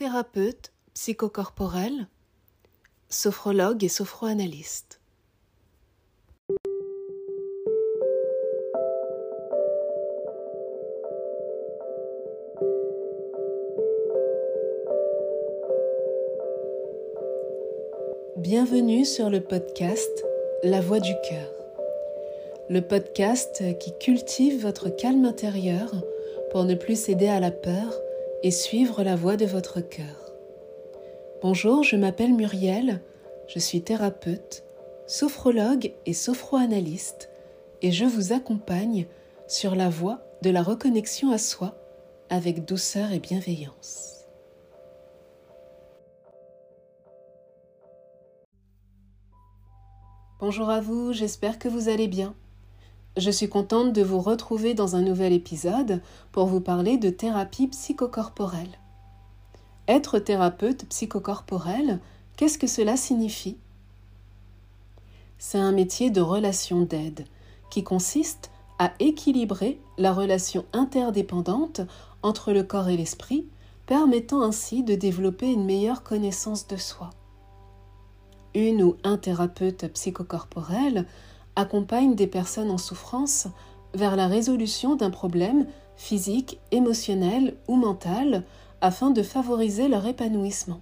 thérapeute psychocorporel, sophrologue et sophroanalyste. Bienvenue sur le podcast La Voix du cœur. Le podcast qui cultive votre calme intérieur pour ne plus céder à la peur et suivre la voie de votre cœur. Bonjour, je m'appelle Muriel, je suis thérapeute, sophrologue et sophroanalyste et je vous accompagne sur la voie de la reconnexion à soi avec douceur et bienveillance. Bonjour à vous, j'espère que vous allez bien. Je suis contente de vous retrouver dans un nouvel épisode pour vous parler de thérapie psychocorporelle. Être thérapeute psychocorporel, qu'est-ce que cela signifie? C'est un métier de relation d'aide qui consiste à équilibrer la relation interdépendante entre le corps et l'esprit, permettant ainsi de développer une meilleure connaissance de soi une ou un thérapeute psychocorporel accompagne des personnes en souffrance vers la résolution d'un problème physique, émotionnel ou mental afin de favoriser leur épanouissement.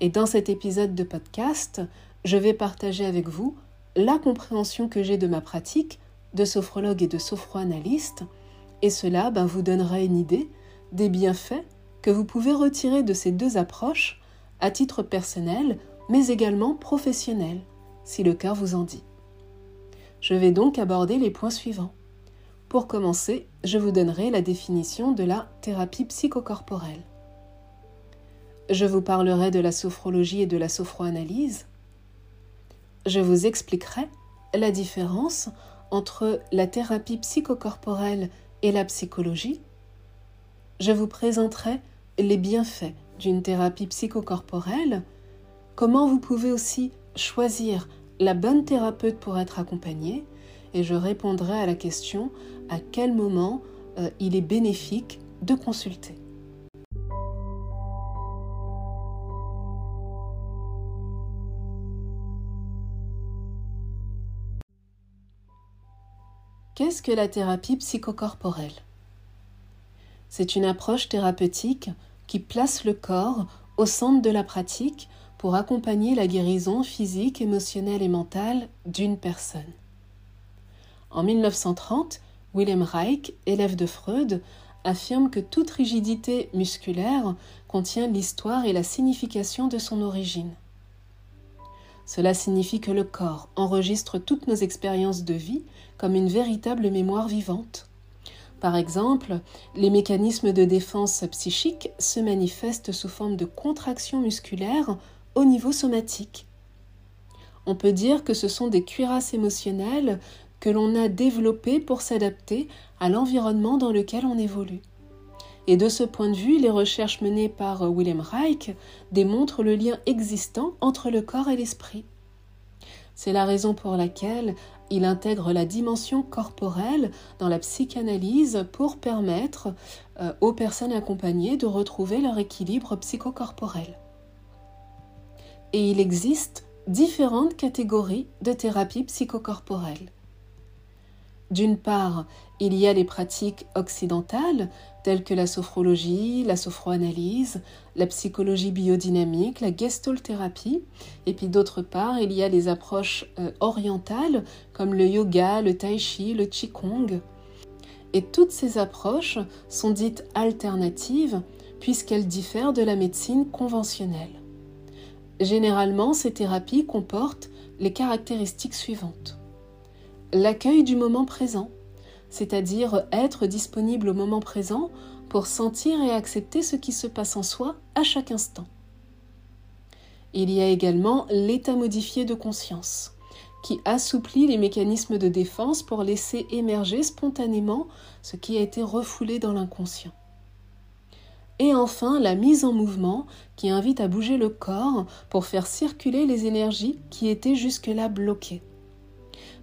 Et dans cet épisode de podcast, je vais partager avec vous la compréhension que j'ai de ma pratique de sophrologue et de sophroanalyste, et cela ben, vous donnera une idée des bienfaits que vous pouvez retirer de ces deux approches à titre personnel mais également professionnel, si le cœur vous en dit. Je vais donc aborder les points suivants. Pour commencer, je vous donnerai la définition de la thérapie psychocorporelle. Je vous parlerai de la sophrologie et de la sophroanalyse. Je vous expliquerai la différence entre la thérapie psychocorporelle et la psychologie. Je vous présenterai les bienfaits d'une thérapie psychocorporelle comment vous pouvez aussi choisir la bonne thérapeute pour être accompagné et je répondrai à la question à quel moment euh, il est bénéfique de consulter. Qu'est-ce que la thérapie psychocorporelle? C'est une approche thérapeutique qui place le corps au centre de la pratique pour accompagner la guérison physique, émotionnelle et mentale d'une personne. En 1930, Wilhelm Reich, élève de Freud, affirme que toute rigidité musculaire contient l'histoire et la signification de son origine. Cela signifie que le corps enregistre toutes nos expériences de vie comme une véritable mémoire vivante. Par exemple, les mécanismes de défense psychique se manifestent sous forme de contractions musculaires au niveau somatique. On peut dire que ce sont des cuirasses émotionnelles que l'on a développées pour s'adapter à l'environnement dans lequel on évolue. Et de ce point de vue, les recherches menées par William Reich démontrent le lien existant entre le corps et l'esprit. C'est la raison pour laquelle il intègre la dimension corporelle dans la psychanalyse pour permettre euh, aux personnes accompagnées de retrouver leur équilibre psychocorporel et il existe différentes catégories de thérapie psychocorporelle. D'une part, il y a les pratiques occidentales telles que la sophrologie, la sophroanalyse, la psychologie biodynamique, la gestalt-thérapie, et puis d'autre part, il y a les approches euh, orientales comme le yoga, le tai chi, le qigong. Et toutes ces approches sont dites alternatives puisqu'elles diffèrent de la médecine conventionnelle. Généralement, ces thérapies comportent les caractéristiques suivantes. L'accueil du moment présent, c'est-à-dire être disponible au moment présent pour sentir et accepter ce qui se passe en soi à chaque instant. Il y a également l'état modifié de conscience, qui assouplit les mécanismes de défense pour laisser émerger spontanément ce qui a été refoulé dans l'inconscient. Et enfin, la mise en mouvement qui invite à bouger le corps pour faire circuler les énergies qui étaient jusque-là bloquées.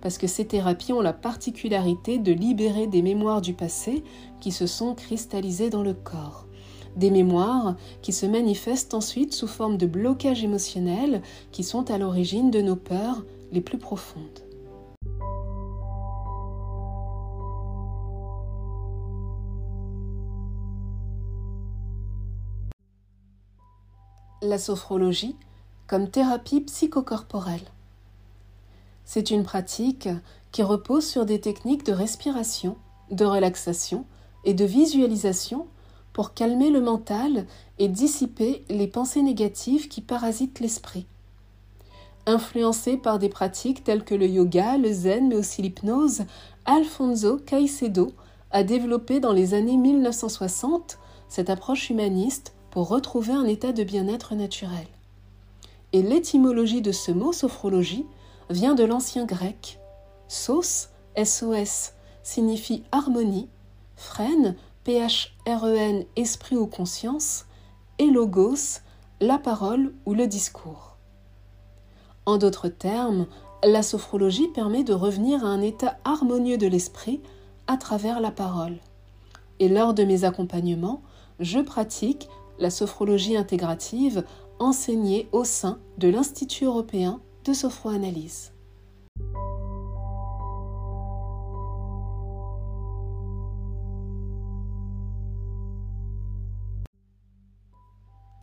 Parce que ces thérapies ont la particularité de libérer des mémoires du passé qui se sont cristallisées dans le corps. des mémoires qui se manifestent ensuite sous forme de blocages émotionnels qui sont à l'origine de nos peurs les plus profondes. La sophrologie comme thérapie psychocorporelle. C'est une pratique qui repose sur des techniques de respiration, de relaxation et de visualisation pour calmer le mental et dissiper les pensées négatives qui parasitent l'esprit. Influencé par des pratiques telles que le yoga, le zen, mais aussi l'hypnose, Alfonso Caicedo a développé dans les années 1960 cette approche humaniste pour retrouver un état de bien-être naturel. Et l'étymologie de ce mot sophrologie vient de l'ancien grec. Sos, signifie harmonie, freine P-H-R-E-N, esprit ou conscience, et logos, la parole ou le discours. En d'autres termes, la sophrologie permet de revenir à un état harmonieux de l'esprit à travers la parole. Et lors de mes accompagnements, je pratique la sophrologie intégrative enseignée au sein de l'Institut européen de sophroanalyse.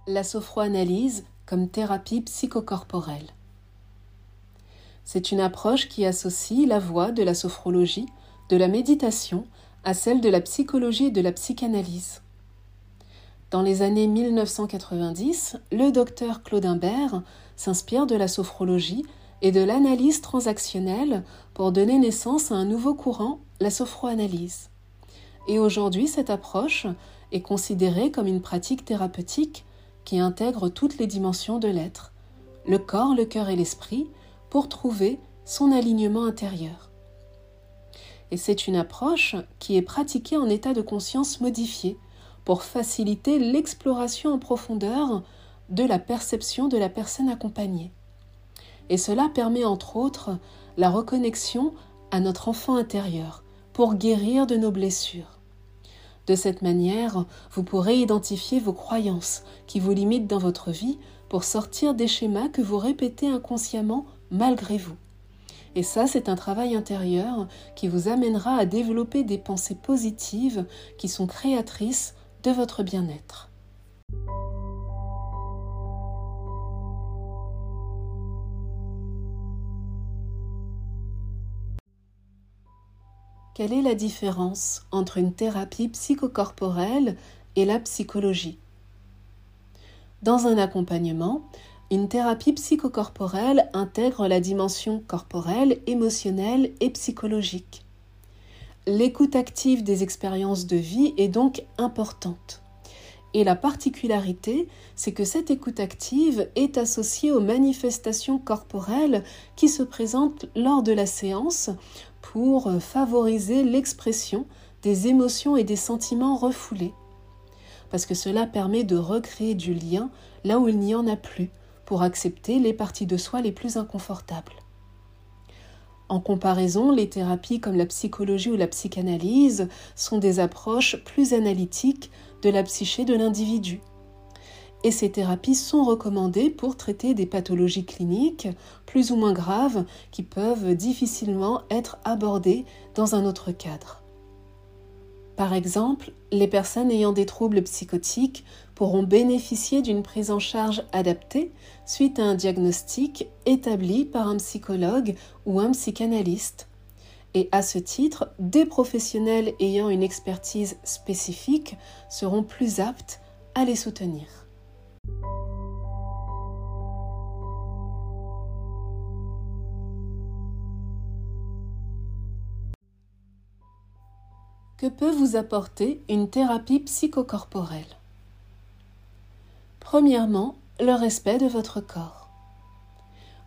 la sophroanalyse comme thérapie psychocorporelle. C'est une approche qui associe la voie de la sophrologie, de la méditation, à celle de la psychologie et de la psychanalyse. Dans les années 1990, le docteur Claude Imbert s'inspire de la sophrologie et de l'analyse transactionnelle pour donner naissance à un nouveau courant, la sophroanalyse. Et aujourd'hui, cette approche est considérée comme une pratique thérapeutique qui intègre toutes les dimensions de l'être, le corps, le cœur et l'esprit, pour trouver son alignement intérieur. Et c'est une approche qui est pratiquée en état de conscience modifié pour faciliter l'exploration en profondeur de la perception de la personne accompagnée. Et cela permet entre autres la reconnexion à notre enfant intérieur pour guérir de nos blessures. De cette manière, vous pourrez identifier vos croyances qui vous limitent dans votre vie pour sortir des schémas que vous répétez inconsciemment malgré vous. Et ça, c'est un travail intérieur qui vous amènera à développer des pensées positives qui sont créatrices de votre bien-être. Quelle est la différence entre une thérapie psychocorporelle et la psychologie? Dans un accompagnement, une thérapie psychocorporelle intègre la dimension corporelle, émotionnelle et psychologique. L'écoute active des expériences de vie est donc importante. Et la particularité, c'est que cette écoute active est associée aux manifestations corporelles qui se présentent lors de la séance pour favoriser l'expression des émotions et des sentiments refoulés. Parce que cela permet de recréer du lien là où il n'y en a plus, pour accepter les parties de soi les plus inconfortables. En comparaison, les thérapies comme la psychologie ou la psychanalyse sont des approches plus analytiques de la psyché de l'individu et ces thérapies sont recommandées pour traiter des pathologies cliniques plus ou moins graves qui peuvent difficilement être abordées dans un autre cadre. Par exemple, les personnes ayant des troubles psychotiques pourront bénéficier d'une prise en charge adaptée suite à un diagnostic établi par un psychologue ou un psychanalyste. Et à ce titre, des professionnels ayant une expertise spécifique seront plus aptes à les soutenir. Que peut vous apporter une thérapie psychocorporelle Premièrement, le respect de votre corps.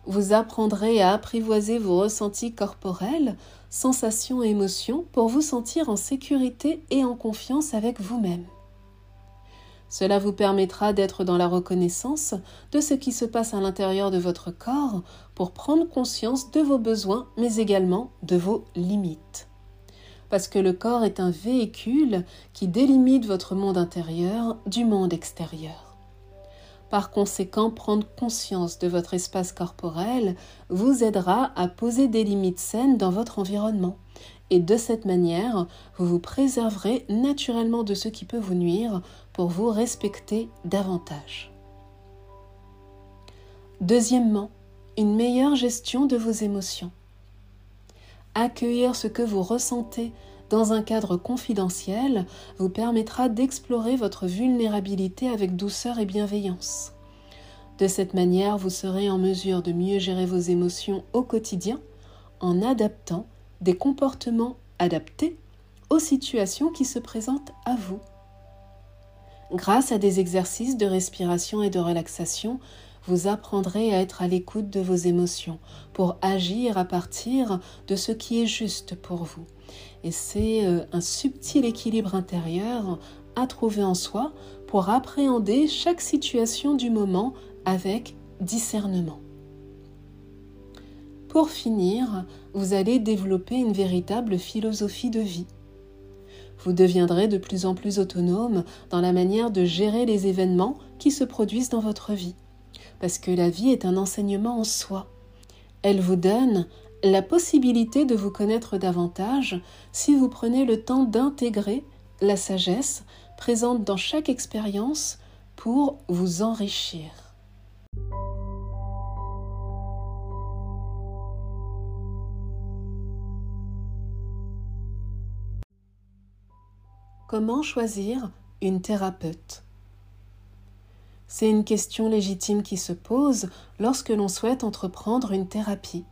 Vous apprendrez à apprivoiser vos ressentis corporels, sensations et émotions pour vous sentir en sécurité et en confiance avec vous-même. Cela vous permettra d'être dans la reconnaissance de ce qui se passe à l'intérieur de votre corps pour prendre conscience de vos besoins mais également de vos limites. Parce que le corps est un véhicule qui délimite votre monde intérieur du monde extérieur. Par conséquent, prendre conscience de votre espace corporel vous aidera à poser des limites saines dans votre environnement. Et de cette manière, vous vous préserverez naturellement de ce qui peut vous nuire pour vous respecter davantage. Deuxièmement, une meilleure gestion de vos émotions. Accueillir ce que vous ressentez dans un cadre confidentiel vous permettra d'explorer votre vulnérabilité avec douceur et bienveillance. De cette manière, vous serez en mesure de mieux gérer vos émotions au quotidien en adaptant des comportements adaptés aux situations qui se présentent à vous. Grâce à des exercices de respiration et de relaxation, vous apprendrez à être à l'écoute de vos émotions pour agir à partir de ce qui est juste pour vous. Et c'est euh, un subtil équilibre intérieur à trouver en soi pour appréhender chaque situation du moment avec discernement. Pour finir, vous allez développer une véritable philosophie de vie. Vous deviendrez de plus en plus autonome dans la manière de gérer les événements qui se produisent dans votre vie parce que la vie est un enseignement en soi. Elle vous donne la possibilité de vous connaître davantage si vous prenez le temps d'intégrer la sagesse présente dans chaque expérience pour vous enrichir. Comment choisir une thérapeute? C'est une question légitime qui se pose lorsque l'on souhaite entreprendre une thérapie.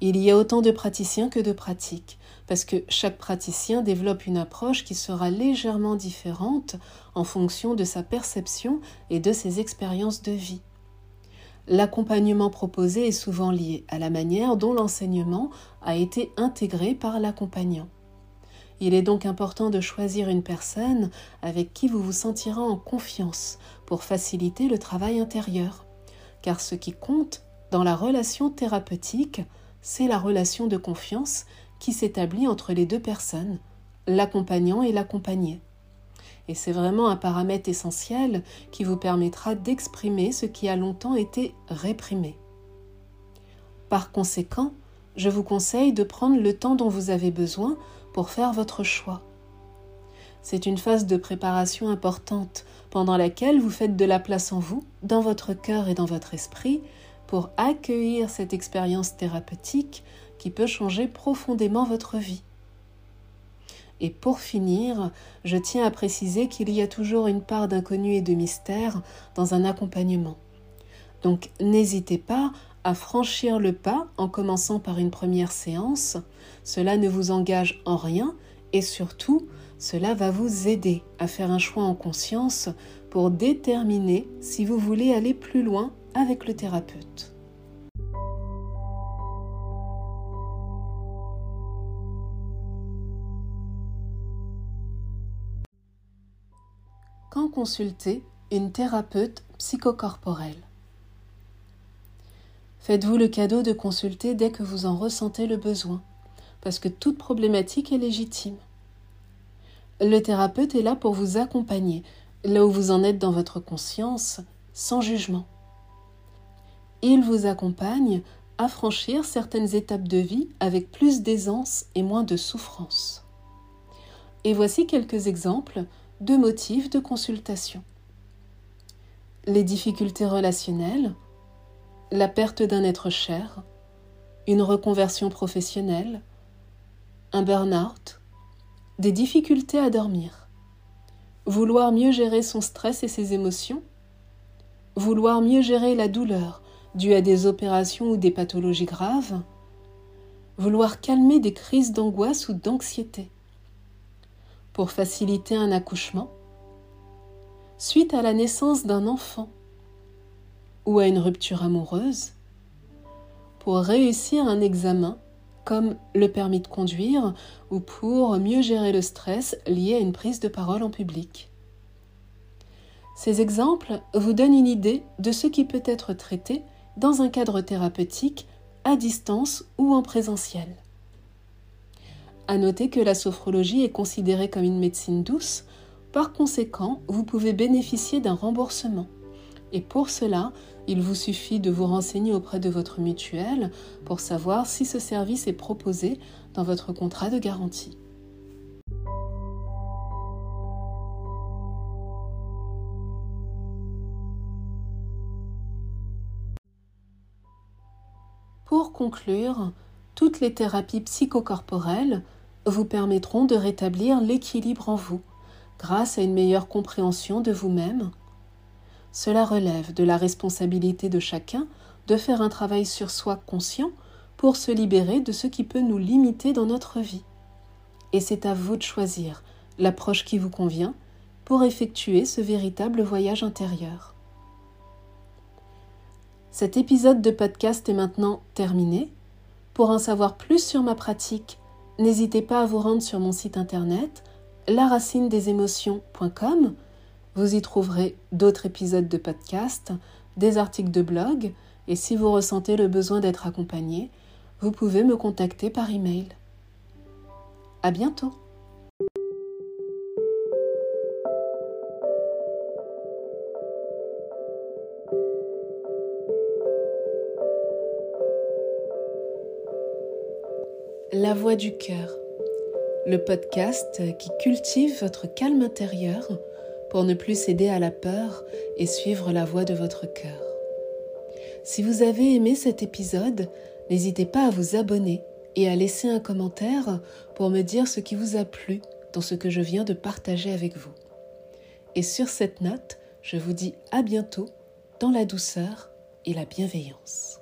Il y a autant de praticiens que de pratiques, parce que chaque praticien développe une approche qui sera légèrement différente en fonction de sa perception et de ses expériences de vie. L'accompagnement proposé est souvent lié à la manière dont l'enseignement a été intégré par l'accompagnant. Il est donc important de choisir une personne avec qui vous vous sentirez en confiance pour faciliter le travail intérieur. Car ce qui compte dans la relation thérapeutique, c'est la relation de confiance qui s'établit entre les deux personnes, l'accompagnant et l'accompagné. Et c'est vraiment un paramètre essentiel qui vous permettra d'exprimer ce qui a longtemps été réprimé. Par conséquent, je vous conseille de prendre le temps dont vous avez besoin pour faire votre choix. C'est une phase de préparation importante pendant laquelle vous faites de la place en vous, dans votre cœur et dans votre esprit, pour accueillir cette expérience thérapeutique qui peut changer profondément votre vie. Et pour finir, je tiens à préciser qu'il y a toujours une part d'inconnu et de mystère dans un accompagnement. Donc n'hésitez pas à franchir le pas en commençant par une première séance. Cela ne vous engage en rien et surtout, cela va vous aider à faire un choix en conscience pour déterminer si vous voulez aller plus loin avec le thérapeute. Quand consulter une thérapeute psychocorporelle? Faites-vous le cadeau de consulter dès que vous en ressentez le besoin, parce que toute problématique est légitime. Le thérapeute est là pour vous accompagner, là où vous en êtes dans votre conscience, sans jugement. Il vous accompagne à franchir certaines étapes de vie avec plus d'aisance et moins de souffrance. Et voici quelques exemples de motifs de consultation. Les difficultés relationnelles, la perte d'un être cher, une reconversion professionnelle, un burn-out, des difficultés à dormir, vouloir mieux gérer son stress et ses émotions, vouloir mieux gérer la douleur due à des opérations ou des pathologies graves, vouloir calmer des crises d'angoisse ou d'anxiété, pour faciliter un accouchement, suite à la naissance d'un enfant, ou à une rupture amoureuse, pour réussir un examen comme le permis de conduire ou pour mieux gérer le stress lié à une prise de parole en public. Ces exemples vous donnent une idée de ce qui peut être traité dans un cadre thérapeutique à distance ou en présentiel. À noter que la sophrologie est considérée comme une médecine douce, par conséquent, vous pouvez bénéficier d'un remboursement. Et pour cela, il vous suffit de vous renseigner auprès de votre mutuelle pour savoir si ce service est proposé dans votre contrat de garantie. Pour conclure, toutes les thérapies psychocorporelles vous permettront de rétablir l'équilibre en vous grâce à une meilleure compréhension de vous-même. Cela relève de la responsabilité de chacun de faire un travail sur soi conscient pour se libérer de ce qui peut nous limiter dans notre vie. Et c'est à vous de choisir l'approche qui vous convient pour effectuer ce véritable voyage intérieur. Cet épisode de podcast est maintenant terminé. Pour en savoir plus sur ma pratique, n'hésitez pas à vous rendre sur mon site internet laracinedesémotions.com. Vous y trouverez d'autres épisodes de podcast, des articles de blog, et si vous ressentez le besoin d'être accompagné, vous pouvez me contacter par email. À bientôt! La voix du cœur le podcast qui cultive votre calme intérieur pour ne plus céder à la peur et suivre la voie de votre cœur. Si vous avez aimé cet épisode, n'hésitez pas à vous abonner et à laisser un commentaire pour me dire ce qui vous a plu dans ce que je viens de partager avec vous. Et sur cette note, je vous dis à bientôt dans la douceur et la bienveillance.